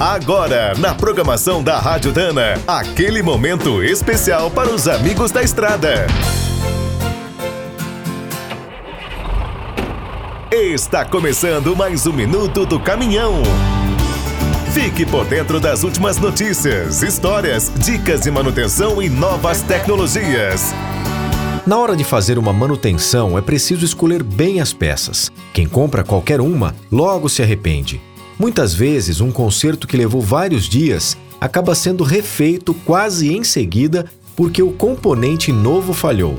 Agora, na programação da Rádio Dana, aquele momento especial para os amigos da estrada. Está começando mais um minuto do caminhão. Fique por dentro das últimas notícias, histórias, dicas de manutenção e novas tecnologias. Na hora de fazer uma manutenção, é preciso escolher bem as peças. Quem compra qualquer uma, logo se arrepende. Muitas vezes, um conserto que levou vários dias acaba sendo refeito quase em seguida porque o componente novo falhou.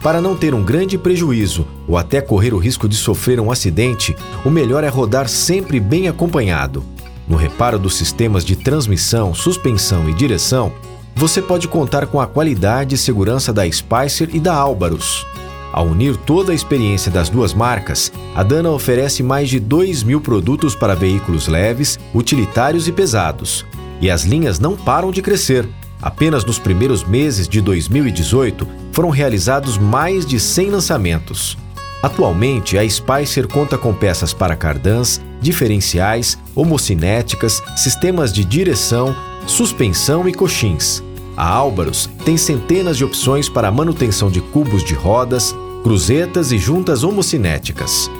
Para não ter um grande prejuízo ou até correr o risco de sofrer um acidente, o melhor é rodar sempre bem acompanhado. No reparo dos sistemas de transmissão, suspensão e direção, você pode contar com a qualidade e segurança da Spicer e da Álvaros. Ao unir toda a experiência das duas marcas, a Dana oferece mais de 2 mil produtos para veículos leves, utilitários e pesados. E as linhas não param de crescer. Apenas nos primeiros meses de 2018 foram realizados mais de 100 lançamentos. Atualmente, a Spicer conta com peças para cardãs, diferenciais, homocinéticas, sistemas de direção, suspensão e coxins. A Álvaros tem centenas de opções para manutenção de cubos de rodas, cruzetas e juntas homocinéticas.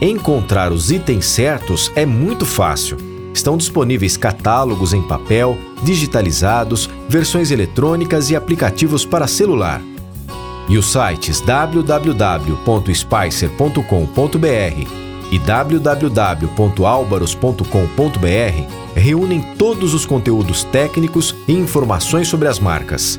Encontrar os itens certos é muito fácil. Estão disponíveis catálogos em papel, digitalizados, versões eletrônicas e aplicativos para celular. E os sites www.spicer.com.br e www.albaros.com.br reúnem todos os conteúdos técnicos e informações sobre as marcas.